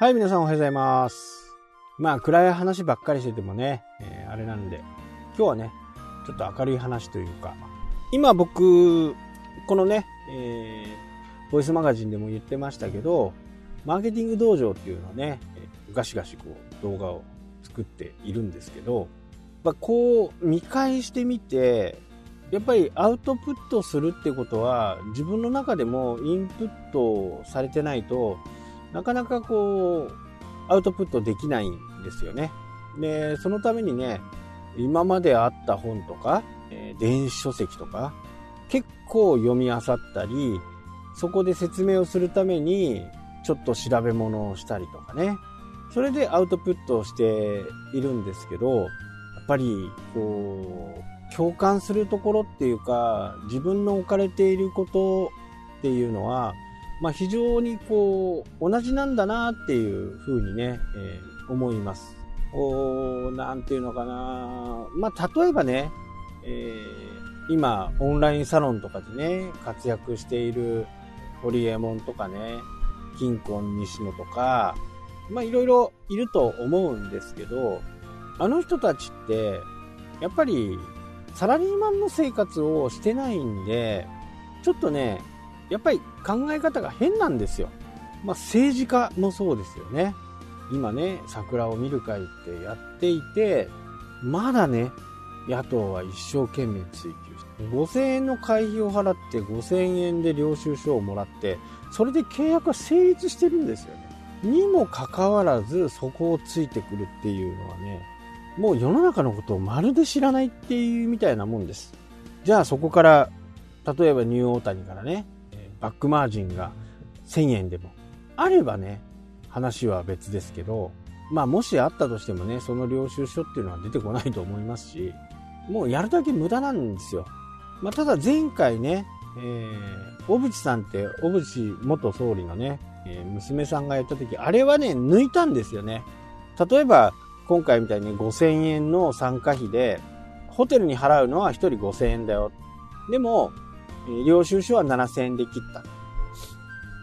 はい、皆さんおはようございます。まあ、暗い話ばっかりしててもね、えーあれなんで、今日はね、ちょっと明るい話というか、今僕、このね、えーボイスマガジンでも言ってましたけど、マーケティング道場っていうのをね、えガシガシこう動画を作っているんですけど、まあ、こう見返してみて、やっぱりアウトプットするってことは自分の中でもインプットされてないとなかなかこうアウトプットできないんですよね。で、そのためにね、今まであった本とか、えー電子書籍とか結構読み漁ったり、そこで説明をするためにちょっと調べ物をしたりとかね。それでアウトプットをしているんですけど、やっぱりこう共感するところっていうか自分の置かれていることっていうのは、まあ、非常にこう同じなんだなっていうふうにね、えー思います。おーなんていうのかなまあ例えばね、えー今オンラインサロンとかでね活躍しているホリエモンとかね金婚西野とかまあいろいろいると思うんですけどあの人たちってやっぱりサラリーマンの生活をしてないんでちょっとねやっぱり考え方が変なんですよ。まあ政治家もそうですよね。今ね、桜を見る会ってやっていて、まだね、野党は一生懸命追及して、5000円の会費を払って5000円で領収書をもらって、それで契約は成立してるんですよね。にもかかわらず、そこをついてくるっていうのはね、もう世の中のことをまるで知らないっていうみたいなもんです。じゃあそこから、例えばニューオータニからね、バックマージンが1000円でもあればね、話は別ですけど、まあもしあったとしてもね、その領収書っていうのは出てこないと思いますし、もうやるだけ無駄なんですよ。まあただ前回ね、えー、小渕さんって、小渕元総理のね、えー娘さんがやった時、あれはね、抜いたんですよね。例えば、今回みたいに5000円の参加費で、ホテルに払うのは1人5000円だよ。でも、領収書は7000円で切った。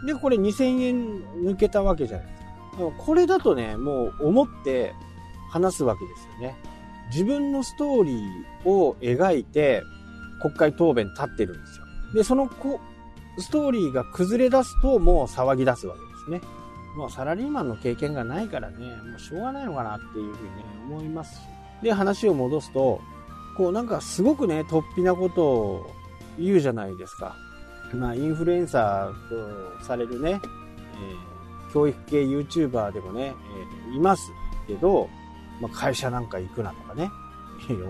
で、これ2000円抜けたわけじゃないですか。これだとね、もう思って話すわけですよね。自分のストーリーを描いて国会答弁立ってるんですよ。で、そのこストーリーが崩れ出すともう騒ぎ出すわけですね。もうサラリーマンの経験がないからね、もうしょうがないのかなっていうふうにね、思いますし。で、話を戻すと、こうなんかすごくね、突飛なことを言うじゃないですか。まあ、インフルエンサーとされるね、えー教育系 YouTuber でもね、えーいますけど、まあ、会社なんか行くなとかね、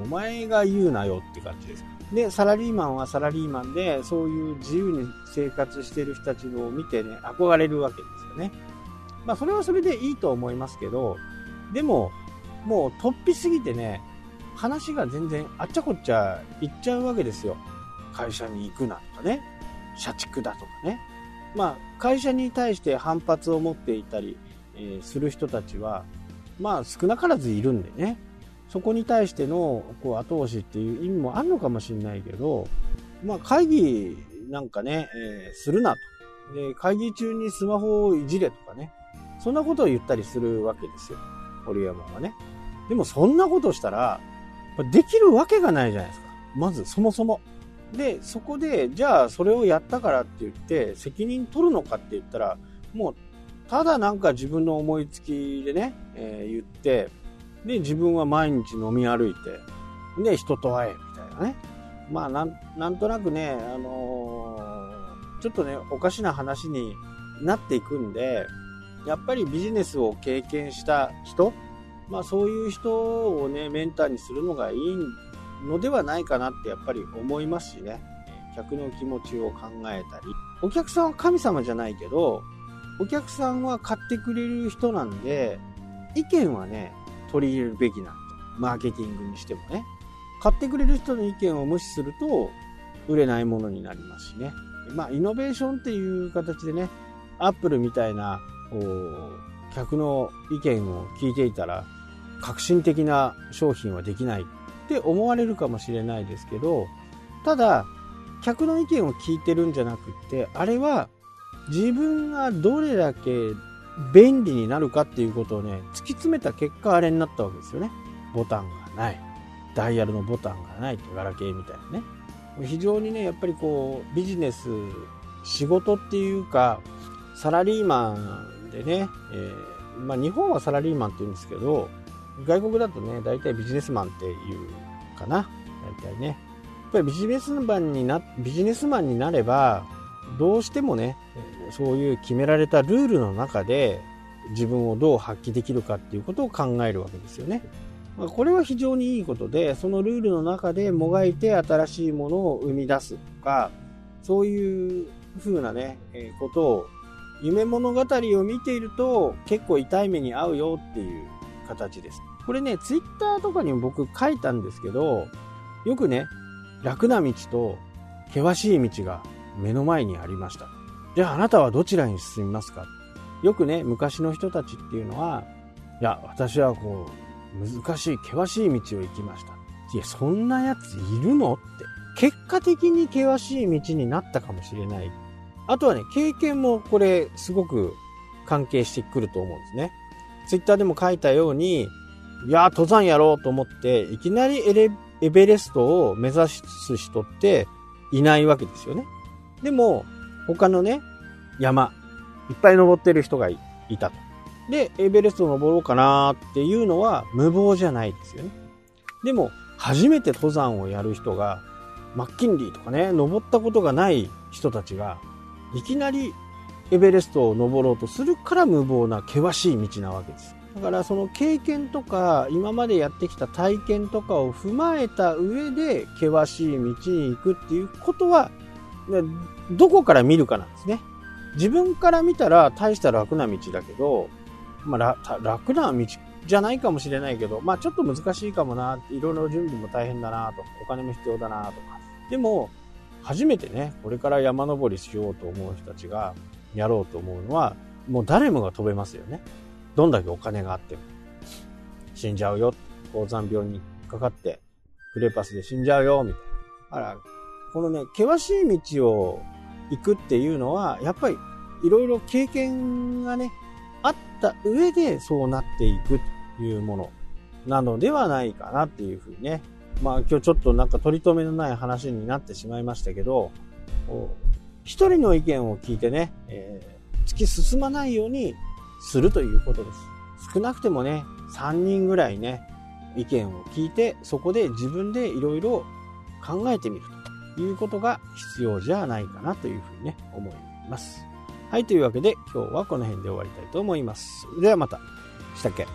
お前が言うなよって感じです。で、サラリーマンはサラリーマンで、そういう自由に生活してる人たちを見てね、憧れるわけですよね。まあ、それはそれでいいと思いますけど、でも、もう突飛すぎてね、話が全然あっちゃこっちゃ行っちゃうわけですよ。会社に行くなとかね、社畜だとかね。まあ、会社に対して反発を持っていたり、えする人たちは、まあ少なからずいるんでね、そこに対してのこう後押しっていう意味もあるのかもしれないけど、まあ会議なんかね、えーするなと。で、会議中にスマホをいじれとかね、そんなことを言ったりするわけですよ。堀山はね。でもそんなことしたら、できるわけがないじゃないですか。まずそもそも。で、そこで、じゃあそれをやったからって言って、責任取るのかって言ったら、もう、ただなんか自分の思いつきでね、えー言って、で、自分は毎日飲み歩いて、で、人と会え、みたいなね。まあ、なん、なんとなくね、あのーちょっとね、おかしな話になっていくんで、やっぱりビジネスを経験した人、まあそういう人をね、メンターにするのがいいんのではないかなってやっぱり思いますしね。客の気持ちを考えたり。お客さんは神様じゃないけど、お客さんは買ってくれる人なんで、意見はね、取り入れるべきなんだ。マーケティングにしてもね。買ってくれる人の意見を無視すると、売れないものになりますしね。まあ、イノベーションっていう形でね、アップルみたいな、こう、客の意見を聞いていたら、革新的な商品はできないって思われるかもしれないですけど、ただ、客の意見を聞いてるんじゃなくって、あれは自分がどれだけ便利になるかっていうことをね、突き詰めた結果あれになったわけですよね。ボタンがない。ダイヤルのボタンがない、ガラケーみたいなね。非常にね、やっぱりこう、ビジネス、仕事っていうか、サラリーマンでね、えー、まあ日本はサラリーマンって言うんですけど、外国だとね、大体ビジネスマンっていうかな。大体ね。やっぱりビジネスマンにな、ビジネスマンになれば、どうしてもね、そういう決められたルールの中で自分をどう発揮できるかっていうことを考えるわけですよね。まあ、これは非常にいいことで、そのルールの中でもがいて新しいものを生み出すとか、そういう風なね、えー、ことを、夢物語を見ていると結構痛い目に遭うよっていう形です。これね、ツイッターとかにも僕書いたんですけど、よくね、楽な道と険しい道が目の前にありました。じゃああなたはどちらに進みますか？よくね、昔の人たちっていうのは、いや、私はこう、難しい、険しい道を行きました。いや、そんなやついるの？って。結果的に険しい道になったかもしれない。あとはね、経験もこれ、すごく関係してくると思うんですね。ツイッターでも書いたように、いや、登山やろうと思って、いきなりエベレストを目指す人っていないわけですよね。でも、他のね、山、いっぱい登ってる人がいたと。で、エベレスト登ろうかなっていうのは無謀じゃないですよね。でも、初めて登山をやる人が、マッキンリーとかね、登ったことがない人たちが、いきなりエベレストを登ろうとするから無謀な険しい道なわけです。だからその経験とか今までやってきた体験とかを踏まえた上で険しい道に行くっていうことはどこから見るかなんですね。自分から見たら大した楽な道だけど、まあ、楽な道じゃないかもしれないけど、まあちょっと難しいかもな、いろいろ準備も大変だなと、お金も必要だなとか。でも、初めてね、これから山登りしようと思う人たちがやろうと思うのは、もう誰もが飛べますよね。どんだけお金があっても。死んじゃうよ。高山病にかかって、フレパスで死んじゃうよ、みたいな。あら、このね、険しい道を行くっていうのは、やっぱりいろいろ経験がね、あった上でそうなっていくというものなのではないかなっていうふうにね。まあ今日ちょっとなんか取り留めのない話になってしまいましたけど、一人の意見を聞いてね、えー、突き進まないようにするということです。少なくてもね、3人ぐらいね、意見を聞いて、そこで自分でいろいろ考えてみるということが必要じゃないかなというふうにね、思います。はい、というわけで今日はこの辺で終わりたいと思います。ではまた。したっけ？